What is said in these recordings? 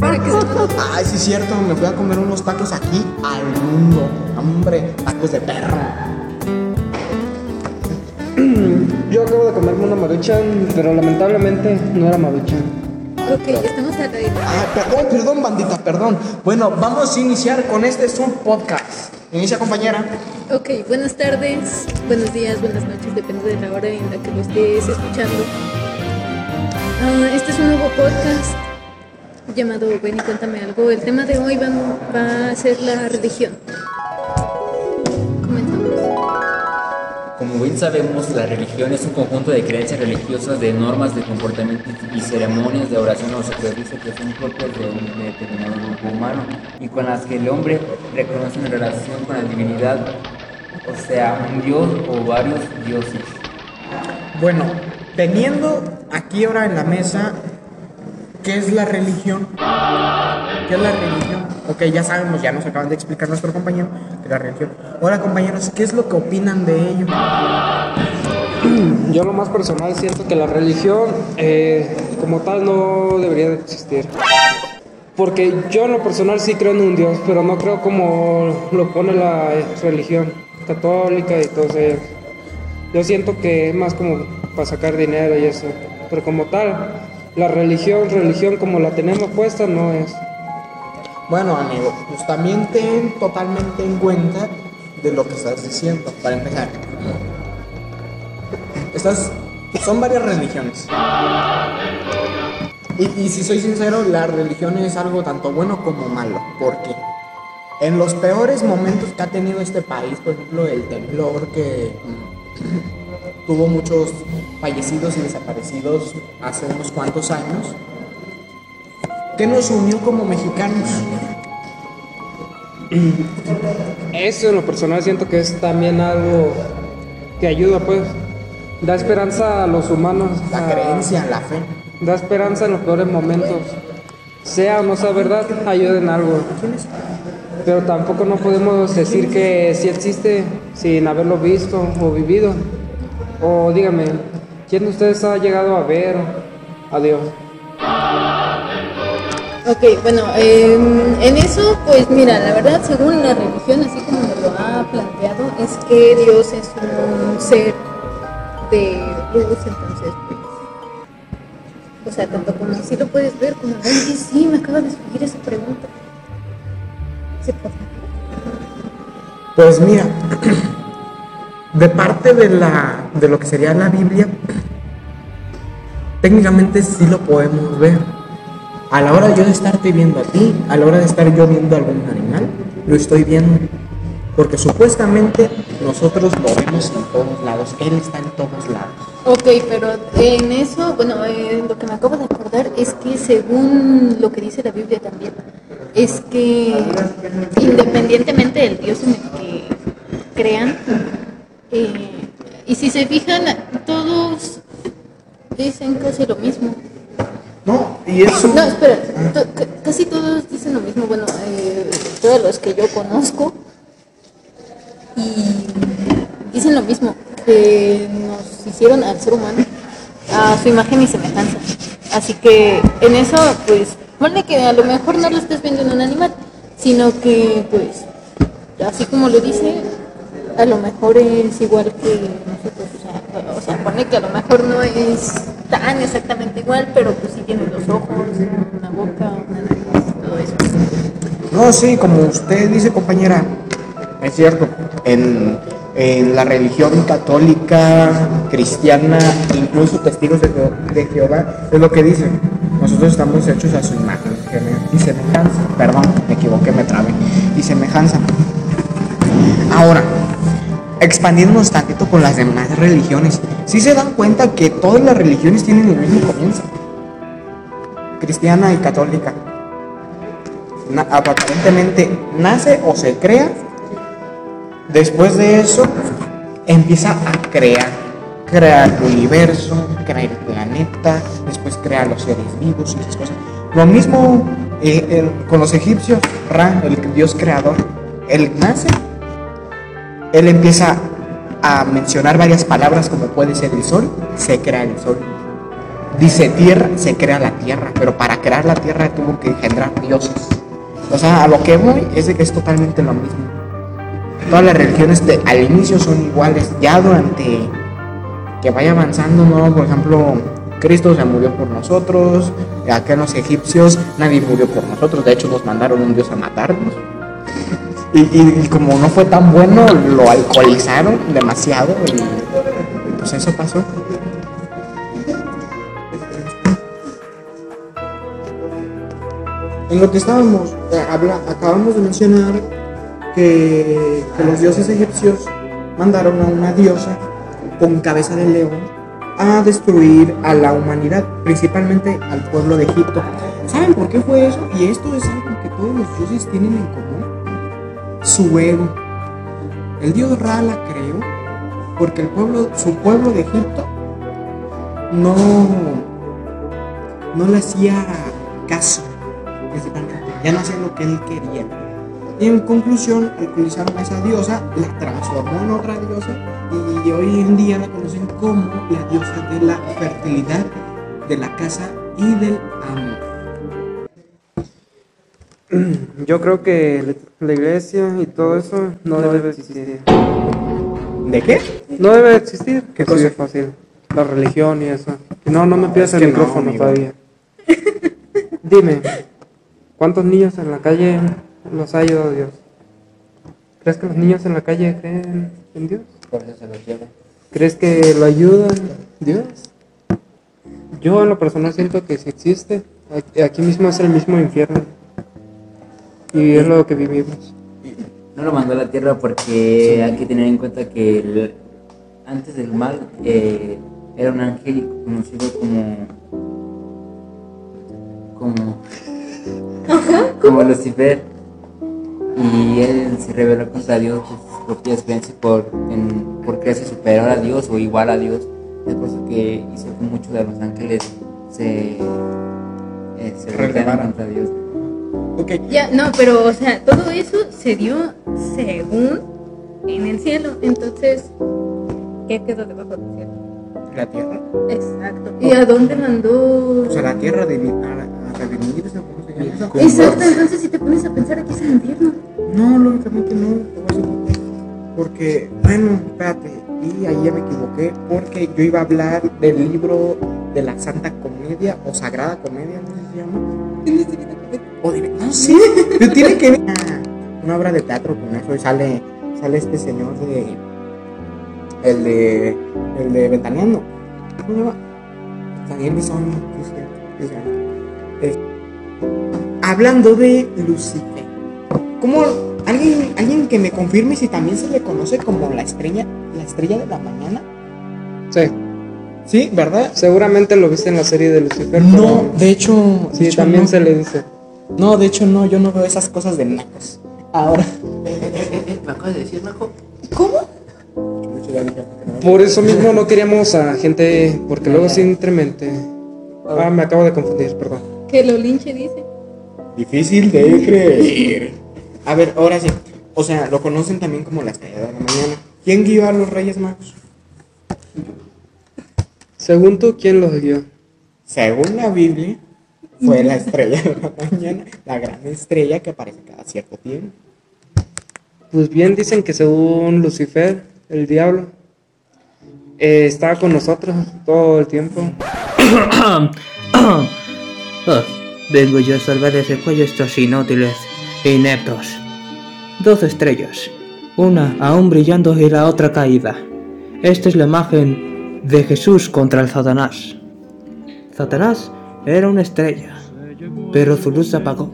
Ay, sí es cierto, me fui a comer unos tacos aquí al mundo. Hombre, tacos de perro. Yo acabo de comerme una maruchan, pero lamentablemente no era maruchan. Ok, estamos aire. Ah, perdón, perdón, bandita, perdón. Bueno, vamos a iniciar con este sub podcast. Inicia, compañera. Ok, buenas tardes, buenos días, buenas noches, depende de la hora en la que lo estés escuchando. Ah, este es un nuevo podcast llamado Ven y cuéntame algo. El tema de hoy va, va a ser la religión. Como bien sabemos, la religión es un conjunto de creencias religiosas, de normas de comportamiento y ceremonias de oración o sacrificio que son propias de un determinado grupo humano y con las que el hombre reconoce una relación con la divinidad, o sea, un dios o varios dioses. Bueno, teniendo aquí ahora en la mesa, ¿qué es la religión? ¿Qué es la religión? Ok, ya sabemos, ya nos acaban de explicar nuestro compañero es la religión. Ahora, compañeros, ¿qué es lo que opinan de ello? Yo lo más personal siento que la religión eh, como tal no debería de existir. Porque yo en lo personal sí creo en un Dios, pero no creo como lo pone la religión católica y todo eso. Yo siento que es más como para sacar dinero y eso. Pero como tal, la religión, religión como la tenemos puesta no es. Bueno, amigo, pues también ten totalmente en cuenta de lo que estás diciendo. Para empezar, estas son varias religiones. Y, y si soy sincero, la religión es algo tanto bueno como malo. porque En los peores momentos que ha tenido este país, por ejemplo, el temblor que tuvo muchos fallecidos y desaparecidos hace unos cuantos años, ¿qué nos unió como mexicanos? Eso en lo personal siento que es también algo que ayuda pues. Da esperanza a los humanos. La a- creencia, la fe. Da esperanza en los peores momentos. Sea o no sea verdad, ayuda en algo. Pero tampoco no podemos decir que sí existe sin haberlo visto o vivido. O dígame, ¿quién de ustedes ha llegado a ver a Dios? Ok, bueno, en eso, pues mira, la verdad, según la religión, así como me lo ha planteado, es que Dios es un ser de luz, entonces, pues, o sea, tanto como así lo puedes ver, como, oye, sí, me acaba de surgir esa pregunta. ¿Se podrá? Pues mira, de parte de la de lo que sería la Biblia, técnicamente sí lo podemos ver. A la hora yo de estarte viendo a ti, a la hora de estar yo viendo algún animal, lo estoy viendo. Porque supuestamente nosotros lo vemos en todos lados, Él está en todos lados. Ok, pero en eso, bueno, eh, lo que me acabo de acordar es que según lo que dice la Biblia también, es que independientemente del Dios en el que crean, eh, y si se fijan, todos dicen casi lo mismo. No, y eso. No, espera, casi todos dicen lo mismo, bueno, eh, todos los que yo conozco, y dicen lo mismo, que nos hicieron al ser humano a su imagen y semejanza. Así que en eso, pues, ponle que a lo mejor no lo estés viendo en un animal, sino que, pues, así como lo dice, a lo mejor es igual que nosotros. O sea, o sea, pone que a lo mejor no es tan exactamente igual, pero pues sí tiene los ojos, una boca, una nariz, todo eso. No, sí, como usted dice, compañera, es cierto. En, en la religión católica, cristiana, incluso testigos de, de Jehová, es lo que dicen. Nosotros estamos hechos a su imagen y semejanza. Perdón, me equivoqué, me trabé. Y semejanza. Ahora, expandiéndonos tantito con las demás religiones, si se dan cuenta que todas las religiones tienen el mismo comienzo. Cristiana y católica aparentemente nace o se crea. Después de eso, empieza a crear. Crea el universo, crea el planeta, después crea los seres vivos y esas cosas. Lo mismo eh, con los egipcios, Ra, el dios creador. Él nace, él empieza a mencionar varias palabras como puede ser el sol, se crea el sol. dice tierra, se crea la tierra, pero para crear la tierra tuvo que engendrar dioses. O sea, a lo que voy es de que es totalmente lo mismo. Todas las religiones al inicio son iguales, ya durante que vaya avanzando, ¿no? Por ejemplo, Cristo se murió por nosotros, acá los egipcios nadie murió por nosotros, de hecho nos mandaron un dios a matarnos. Y, como no fue tan bueno, lo alcoholizaron demasiado y, pues eso pasó. En lo que estábamos, eh, habla- acabamos de mencionar que, que los dioses egipcios mandaron a una diosa con cabeza de león a destruir a la humanidad, principalmente al pueblo de Egipto. ¿Saben por qué fue eso? Y esto es algo que todos los dioses tienen en común. Su ego. El dios Ra la creó porque el pueblo, su pueblo de Egipto no, no le hacía caso. Ya no hacía lo que él quería. En conclusión, alcoholizaron a esa diosa, la transformó en otra diosa y hoy en día la conocen como la diosa de la fertilidad, de la casa y del amor. Yo creo que la iglesia y todo eso no debe existir. ¿De qué? No debe existir. ¿Qué cosa? de fácil. La religión y eso. No, no me pidas Es el no, micrófono todavía. Dime, ¿cuántos niños en la calle los ha ayudado Dios? ¿Crees que los niños en la calle creen en Dios? Por eso se los lleva. ¿Crees que lo ayudan Dios? Yo en lo personal siento que si existe, aquí mismo es el mismo infierno. Y es lo que vivimos. No lo mandó a la tierra porque hay que tener en cuenta que el- antes del mal eh, era un ángel conocido como como como Lucifer y él se rebeló contra Dios por sus propias creencias por, en- por creerse superior a Dios o igual a Dios es por eso que hizo que muchos de los ángeles se eh, se Rebelaran. contra Dios Ok. Ya, no, pero, o sea, todo eso se dio según en el cielo. Entonces, ¿qué quedó debajo del cielo? La tierra. Exacto. ¿Y a dónde mandó? O sea, la tierra de a, a redimir, ¿no? ¿cómo se llama eso? Exacto, entonces si te pones a pensar aquí es el infierno. No, lógicamente no. a. Porque, bueno, espérate, y ahí ya me equivoqué, porque yo iba a hablar del libro de la Santa Comedia o Sagrada Comedia, no sé si se llama. O de- no sé, pero tiene que ver una obra de teatro con eso y sale, sale este señor de el de el de Ventaneando. ¿Cómo se llama? Daniel Bisoño, sí, sí, sí, Hablando de Lucifer. ¿Cómo alguien, alguien que me confirme si también se le conoce como la estrella, la estrella de la mañana? Sí, Sí, ¿verdad? seguramente lo viste en la serie de Lucifer. No, pero- de hecho, de Sí, hecho también no. se le dice. No, de hecho no, yo no veo esas cosas de nacos. Ahora. ¿Me acabas de decir, Naco? Por eso mismo no queríamos a gente, porque luego simplemente... Ah, me acabo de confundir, perdón. Que lo linche dice. Difícil de creer. A ver, ahora sí. O sea, lo conocen también como la estrella de la mañana. ¿Quién guió a los Reyes Magos? Según tú, ¿quién los guió? Según la Biblia, fue la estrella de la mañana, la gran estrella que aparece cada cierto tiempo. Pues bien dicen que según Lucifer, el diablo, eh, estaba con nosotros todo el tiempo. Ah, vengo yo a salvar ese cuello estos inútiles e ineptos. Dos estrellas, una aún brillando y la otra caída. Esta es la imagen de Jesús contra el Satanás. Satanás era una estrella, pero su luz se apagó.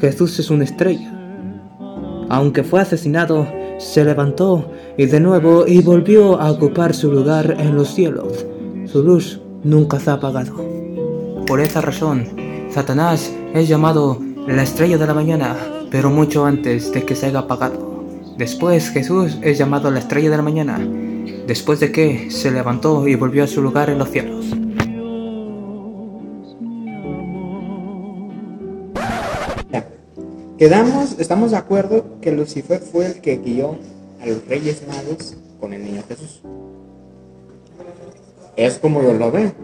Jesús es una estrella. Aunque fue asesinado, se levantó y de nuevo y volvió a ocupar su lugar en los cielos. Su luz nunca se ha apagado. Por esa razón, Satanás es llamado la estrella de la mañana, pero mucho antes de que se haya apagado. Después Jesús es llamado la estrella de la mañana, después de que se levantó y volvió a su lugar en los cielos. Quedamos, estamos de acuerdo que Lucifer fue el que guió a los Reyes Magos con el niño Jesús. Es como yo lo veo.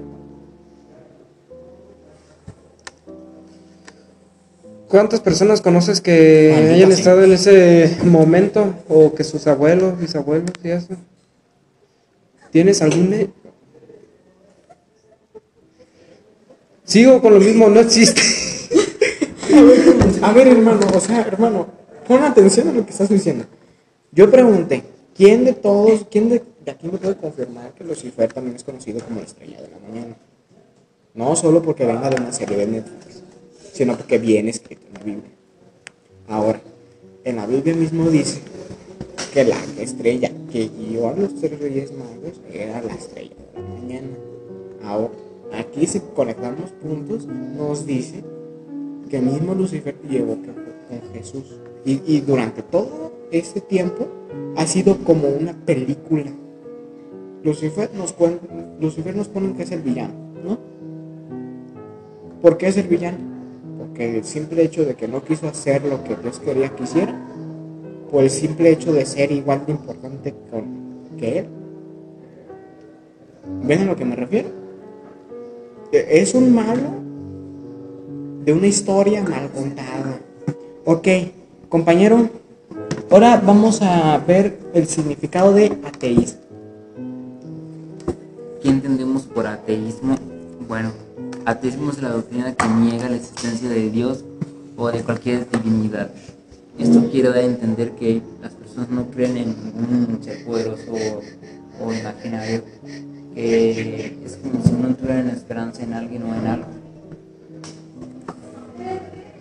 ¿Cuántas personas conoces que hayan estado en ese momento o que sus abuelos, bisabuelos y eso? ¿Tienes algún... Sigo con lo mismo, no existe. A ver, hermano, o sea, hermano, pon atención a lo que estás diciendo. Yo pregunté, ¿quién de todos, quién de, de aquí me puede confirmar que Lucifer también es conocido como la estrella de la mañana? No solo porque venga de una serie de Netflix, sino porque viene escrito en la Biblia. Ahora, en la Biblia mismo dice que la estrella que guió a los tres reyes magos era la estrella de la mañana. Ahora, aquí si conectamos puntos, nos dice que mismo Lucifer llevó con Jesús. Y, y durante todo este tiempo ha sido como una película. Lucifer nos, cuen- Lucifer nos pone que es el villano, ¿no? ¿Por qué es el villano? Porque el simple hecho de que no quiso hacer lo que Dios quería que hiciera, por el simple hecho de ser igual de importante que Él. ¿Ven a lo que me refiero? E- Es un malo de una historia mal contada. Ok, compañero, ahora vamos a ver el significado de ateísmo. ¿Qué entendemos por ateísmo? Bueno, ateísmo es la doctrina que niega la existencia de Dios o de cualquier divinidad. Esto quiere dar a entender que las personas no creen en ningún ser poderoso o, imaginario, que es como si no tuvieran esperanza en alguien o en algo.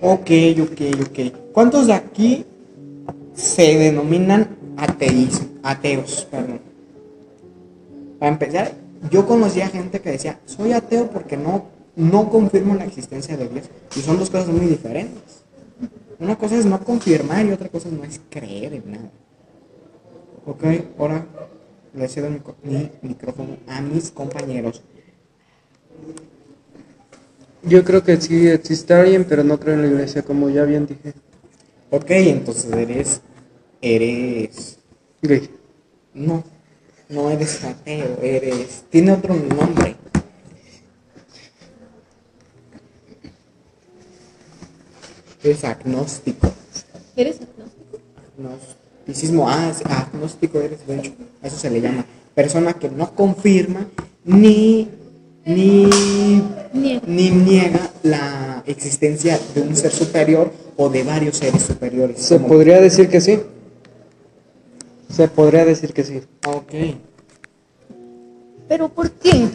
Ok, ok, ok. ¿Cuántos de aquí se denominan ateís, ateos? Para empezar, yo conocía gente que decía, soy ateo porque no, no confirmo la existencia de Dios. Y son dos cosas muy diferentes. Una cosa es no confirmar y otra cosa no es creer en nada. Ok, ahora le cedo mi micrófono a mis compañeros. Yo creo que sí existe alguien, pero no creo en la iglesia, como ya bien dije. Ok, entonces eres, eres Gay. No, no eres ateo, eres. Tiene otro nombre. Eres agnóstico. ¿Eres agnóstico? Agnosticismo, ah, es- agnóstico eres, de hecho, a eso se le llama. Persona que no confirma ni, ni, Niega. ni niega la existencia de un ser superior o de varios seres superiores. Se como- podría decir que sí. Se podría decir que sí. Ok. ¿Pero por qué?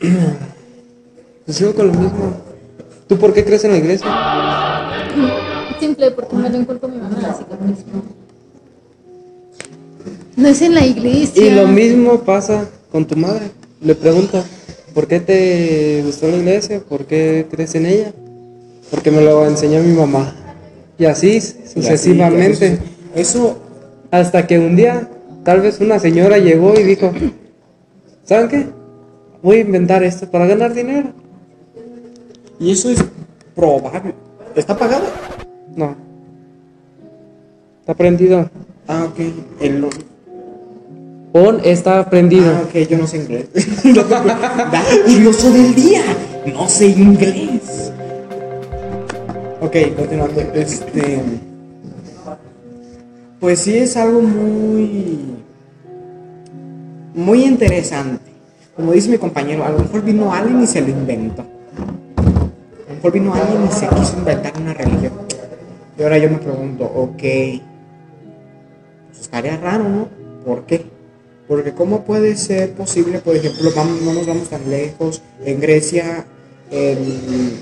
Pues sigo con lo mismo. ¿Tú por qué crees en la iglesia? Simple, porque me lo encuentro mi mamá en la cicatriz. No es en la iglesia. Y lo mismo pasa con tu madre. Le pregunta, ¿por qué te gustó la iglesia? ¿Por qué crees en ella? Porque me lo enseñó mi mamá. Y así sucesivamente. Y así, Eso, Hasta que un día, tal vez una señora llegó y dijo, ¿saben qué? Voy a inventar esto para ganar dinero. y eso es probable. ¿Está pagado? No. Está prendido. Ah, ok. El, On está prendido. ah, ok, yo no sé inglés. Dato curioso del día. No sé inglés. Ok, continuando. Este. Pues sí es algo muy. Muy interesante. Como dice mi compañero, a lo mejor vino alguien y se lo inventó. A lo mejor vino alguien y se quiso inventar una religión. Y ahora yo me pregunto, ok. Pues estaría raro, ¿no? ¿Por qué? Porque ¿cómo puede ser posible, por ejemplo, vamos, no nos vamos tan lejos, en Grecia, en,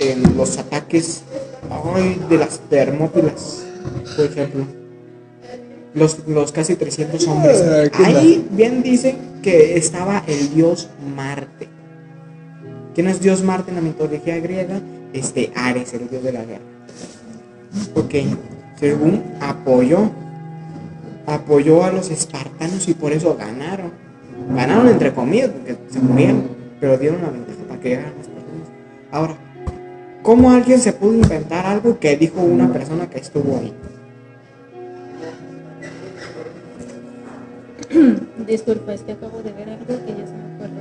en los ataques ay, de las termópilas, por ejemplo? Los, los casi 300 hombres. Qué Ahí bien dice que estaba el dios Marte. ¿Quién es dios Marte en la mitología griega? Este Ares, el dios de la guerra. Ok, según apoyó apoyó a los espartanos y por eso ganaron. Ganaron entre comillas porque se murieron, pero dieron la ventaja para que llegaran las personas. Ahora, ¿cómo alguien se pudo inventar algo que dijo una persona que estuvo ahí? Disculpa, es que acabo de ver algo que ya se me acuerdo.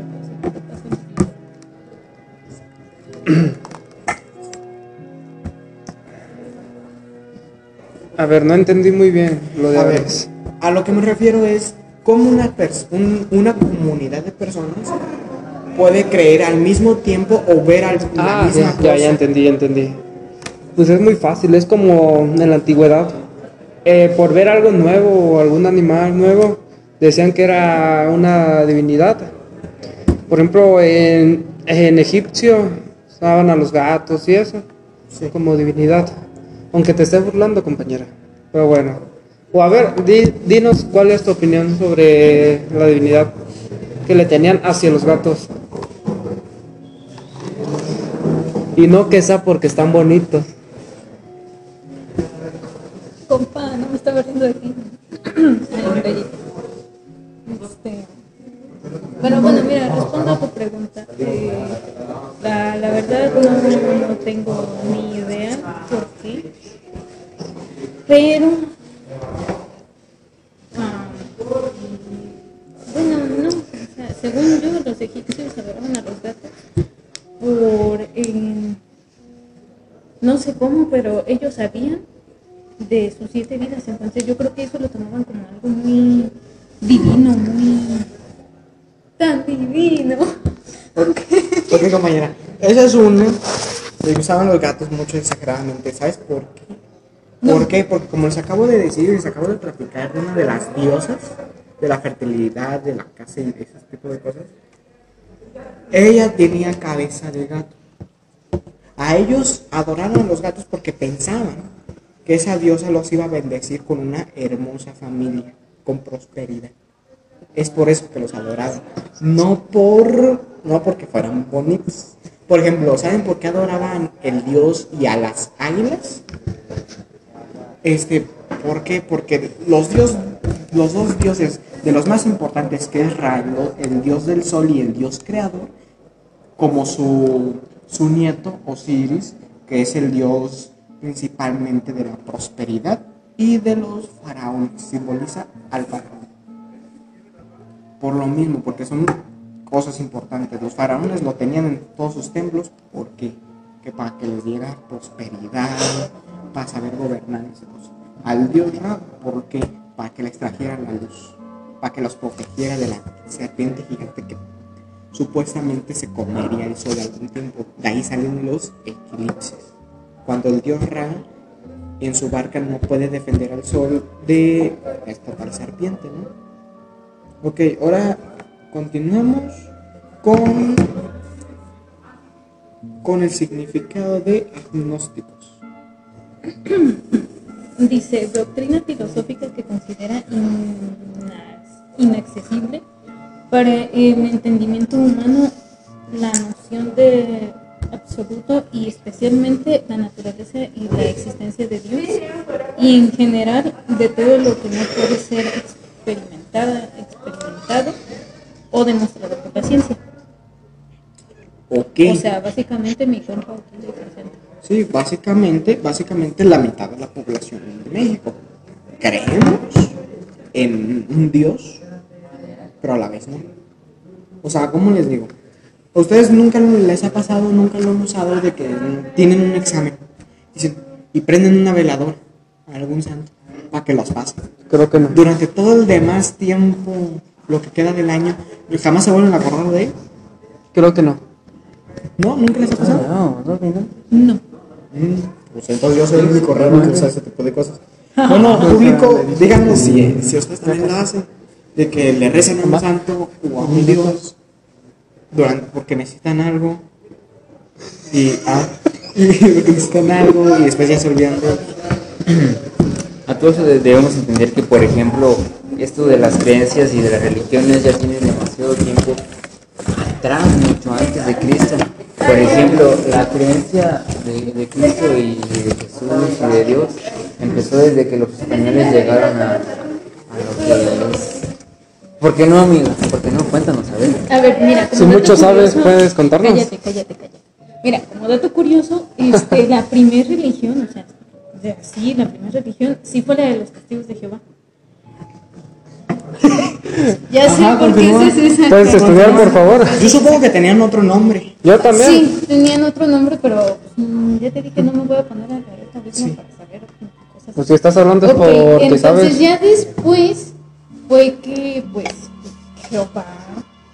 A ver, no entendí muy bien lo de a Aves a lo que me refiero es cómo una, pers- un- una comunidad de personas puede creer al mismo tiempo o ver al- la Ah, misma ya, cosa. ya, ya entendí, ya entendí. Pues es muy fácil, es como en la antigüedad. Eh, por ver algo nuevo o algún animal nuevo, decían que era una divinidad. Por ejemplo, en, en egipcio usaban a los gatos y eso Sí. como divinidad. Aunque te esté burlando, compañera. Pero bueno. O a ver, di- dinos cuál es tu opinión sobre la divinidad que le tenían hacia los gatos. Y no que sea porque están bonitos. Compa, no me estaba riendo de gallito. Este, Pero bueno, mira, respondo a tu pregunta. Eh, la, la verdad no, no tengo ni idea por qué. Pero... cómo, pero ellos sabían de sus siete vidas. Entonces yo creo que eso lo tomaban como algo muy divino, muy tan divino. Ok, compañera. Esa es una. Le usaban los gatos mucho exageradamente. ¿Sabes por qué? ¿Por qué? Porque como les acabo de decir, les acabo de platicar de una de las diosas de la fertilidad, de la casa y ese tipo de cosas. Ella tenía cabeza de gato. A ellos adoraron a los gatos porque pensaban que esa diosa los iba a bendecir con una hermosa familia, con prosperidad. Es por eso que los adoraban. No por no porque fueran bonitos. Por ejemplo, ¿saben por qué adoraban el dios y a las águilas? Este, ¿por qué? Porque los dios, los dos dioses de los más importantes que es Ra, el, el dios del sol y el dios creador, como su, su nieto Osiris, que es el dios principalmente de la prosperidad y de los faraones, simboliza al faraón. Por lo mismo, porque son cosas importantes. Los faraones lo tenían en todos sus templos, ¿por qué? Que para que les diera prosperidad, para saber gobernar esas cosas. Al dios Ra, ¿por qué? Para que les trajera la luz, para que los protegiera de la serpiente gigante que supuestamente se comería el sol algún tiempo. De ahí salen los eclipses. Cuando el dios Ra en su barca no puede defender al sol de esta tal serpiente, ¿no? Ok, ahora continuamos con, con el significado de agnósticos. Dice, doctrina filosófica que considera inaccesible para el entendimiento humano la noción de absoluto y especialmente la naturaleza y la existencia de Dios y en general de todo lo que no puede ser experimentada, experimentado o demostrado por la ciencia. Ok. O sea, básicamente mi compa. Sí, básicamente, básicamente la mitad de la población de México. Creemos en un Dios, pero a la vez no. O sea, ¿cómo les digo? ¿A ustedes nunca les ha pasado, nunca lo han usado de que tienen un examen dicen, y prenden una veladora a algún santo para que los pase? Creo que no. Durante todo el demás tiempo, lo que queda del año, jamás se vuelven a acordar de él. Creo que no. ¿No? ¿Nunca les ha pasado? No, no, no. No. Mm, Pues entonces yo soy el único raro que usa ese tipo de cosas. Bueno, público, díganos si, si ustedes también lo hacen, de que le recen a un santo o a un dios durante, porque necesitan algo y, ah, necesitan algo y después ya se olvidan A todos debemos entender que, por ejemplo, esto de las creencias y de las religiones ya tiene demasiado tiempo atrás, mucho antes de Cristo. Por ejemplo, la creencia de, de Cristo y de Jesús y de Dios empezó desde que los españoles llegaron a, a lo que es... ¿Por qué no, amigo? ¿Por qué no? Cuéntanos, a ver. A ver, mira. como Si mucho sabes, curioso- ¿puedes contarnos? Cállate, cállate, cállate. Mira, como dato curioso, este, la primera religión, o sea, de- sí, la primera religión, sí fue la de los testigos de Jehová. ya sé Ajá, por qué es esa. ¿Puedes estudiar, por favor? Yo supongo que tenían otro nombre. Yo también. Sí, tenían otro nombre, pero mm, ya te dije, no me voy a poner a leer el mismo para saber cosas Pues si estás hablando es Ok, porque entonces sabes. ya después fue que pues Jehová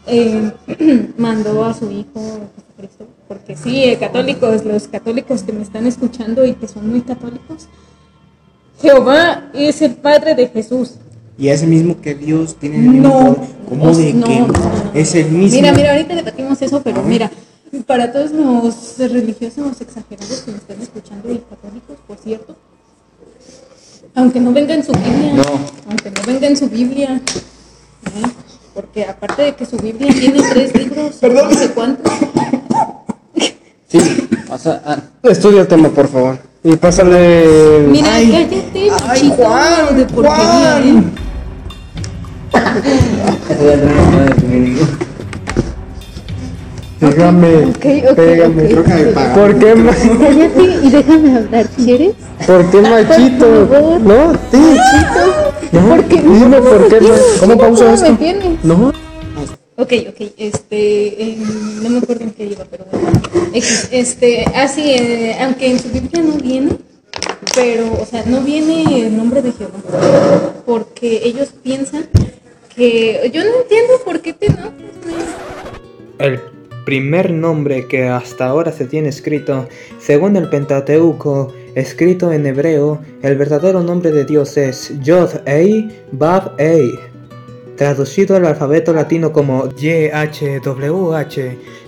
eh, mandó a su hijo Jesucristo, porque sí, eh, católicos, los católicos que me están escuchando y que son muy católicos, Jehová es el padre de Jesús. Y ese mismo que Dios tiene el No. ¿Cómo de no, que no, es el mismo? Mira, mira, ahorita debatimos eso, pero mira, para todos los religiosos exagerados que me están escuchando y católicos, por cierto, aunque no venga en su Biblia, No. aunque no venga en su Biblia, ¿eh? porque aparte de que su Biblia tiene tres libros, no sé cuántos, Sí, o sea, ah, Estudia el tema, por favor. Y pásale. mira, Ay, cállate, ay, Juan, de porquería, Juan. ¿eh? Pégame. Ok, ok, Pégame. me. ¿Por qué, Cállate y déjame hablar, ¿quieres? ¿Por qué machito? Por favor. No, sí. No, ¿Por qué? dime por qué. ma- ¿Cómo pausa me esto? tienes? No. Ok, ok, este, em, no me acuerdo en qué iba, pero bueno. Este, así, eh, aunque en su Biblia no viene, pero, o sea, no viene el nombre de Jehová, porque ellos piensan que, yo no entiendo por qué te enojas. El primer nombre que hasta ahora se tiene escrito, según el Pentateuco, escrito en hebreo, el verdadero nombre de Dios es Yod-Ei Bab-Ei, traducido al alfabeto latino como YHWH,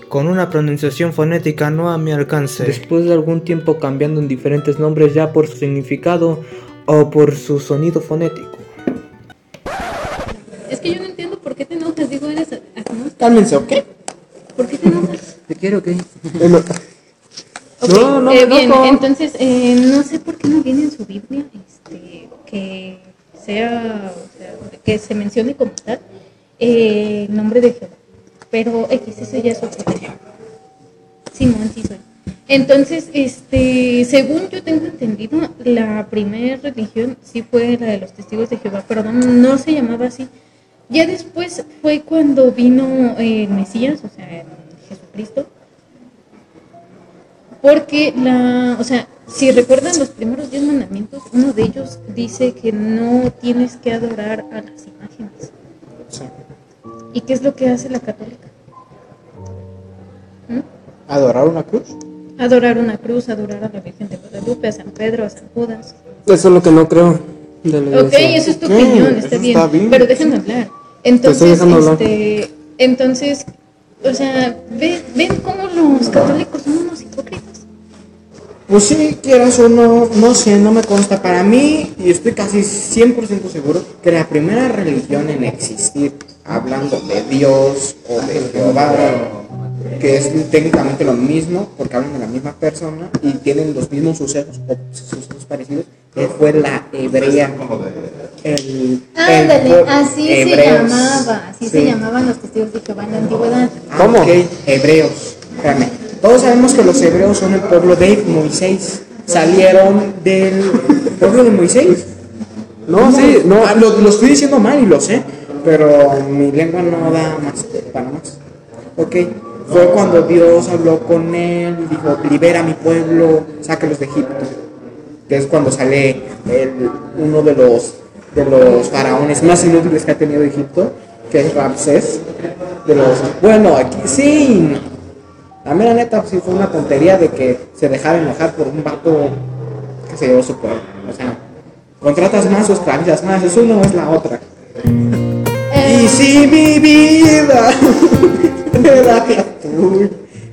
con una pronunciación fonética no a mi alcance. Después de algún tiempo cambiando en diferentes nombres ya por su significado o por su sonido fonético. Es que yo no entiendo por qué te enojas, digo, eres agnóstico. Cálmense, ¿ok? ¿Por qué te enojas? ¿te quiero qué? Ok, No, no, eh, no, bien, no. entonces eh, no sé por qué no viene en su Biblia este, que sea, o sea, que se mencione como tal eh, el nombre de Jehová. Pero X, eso ya es otro tema. Simón, sí soy. Entonces, este, según yo tengo entendido, la primera religión sí fue la de los testigos de Jehová, pero no, no se llamaba así. Ya después fue cuando vino eh, el Mesías, o sea, Jesucristo, porque la, o sea, si recuerdan los primeros diez mandamientos, uno de ellos dice que no tienes que adorar a las imágenes. ¿Y qué es lo que hace la católica? ¿Mm? ¿Adorar una cruz? Adorar una cruz, adorar a la Virgen de Guadalupe, a San Pedro, a San Judas. Eso es lo que no creo de la Ok, iglesia. eso es tu opinión, eso está bien, está bien. Pero déjenme hablar. Entonces, este, entonces, o sea, ve- ven cómo los católicos son unos hipócritas. Pues sí, quieras o no, no sé, no me consta. Para mí, y estoy casi 100% seguro, que la primera religión en existir, hablando de Dios o de Jehová, que es técnicamente lo mismo, porque hablan de la misma persona y tienen los mismos sucesos o sucesos parecidos, que fue la hebrea. El, Ándale, el- así se llamaba, así se llamaban los testigos de Jehová en la antigüedad. Ah, ¿Cómo? ok, hebreos. Espérame. Todos sabemos que los hebreos son el pueblo de Moisés. Salieron del pueblo de Moisés. No, sí, no. Ah, lo, lo estoy diciendo mal y lo sé, pero mi lengua no da más para más. Ok, fue cuando Dios habló con él y dijo, libera a mi pueblo, sácalos de Egipto. Que es cuando sale el- uno de los, de los faraones más inútiles que ha tenido Egipto, que es Ramsés. De los, bueno, aquí sí. La mera neta sí fue una tontería de que se dejara enojar por un vato que se llevó su pueblo. O sea, contratas más o esclavizas más, eso no es la otra. Eh, Y si mi vida era la tuya.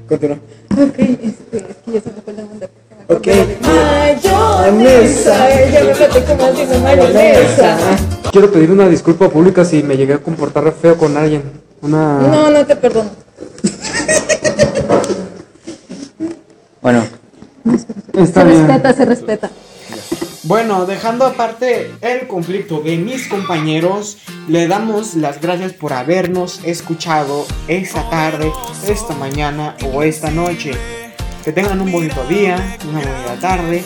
Continúa. Ok, este, es que ya se me fue la onda. Ok. Mayonesa, ya me como haciendo mayonesa. Quiero pedir una disculpa pública si me llegué a comportar feo con alguien. Una. No, no te perdono. Bueno, Está se bien. respeta, se respeta. Bueno, dejando aparte el conflicto de mis compañeros, le damos las gracias por habernos escuchado esta tarde, esta mañana o esta noche. Que tengan un bonito día, una bonita tarde,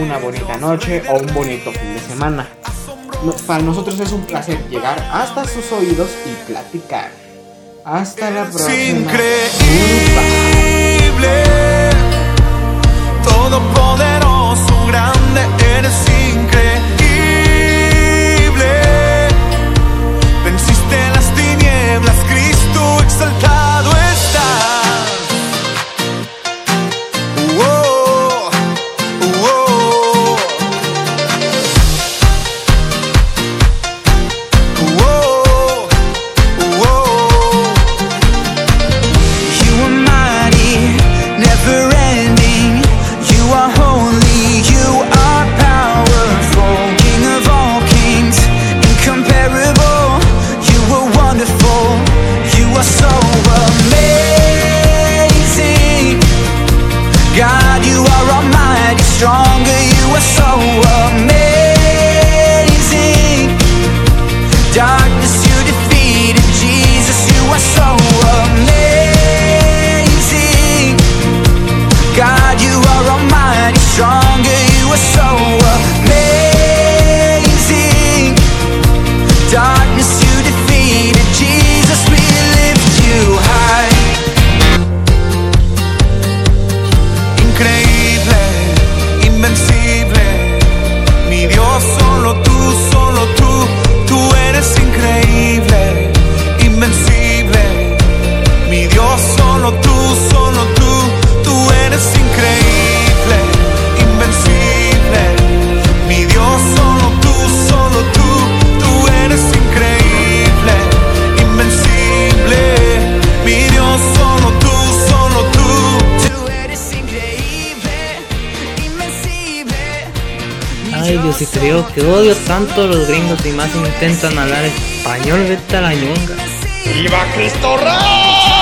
una bonita noche o un bonito fin de semana. No- Para nosotros es un placer llegar hasta sus oídos y platicar. Hasta la próxima. increíble, odio tanto a los gringos y más intentan hablar español, vete a la ñonga. ¡Viva Cristo Rey!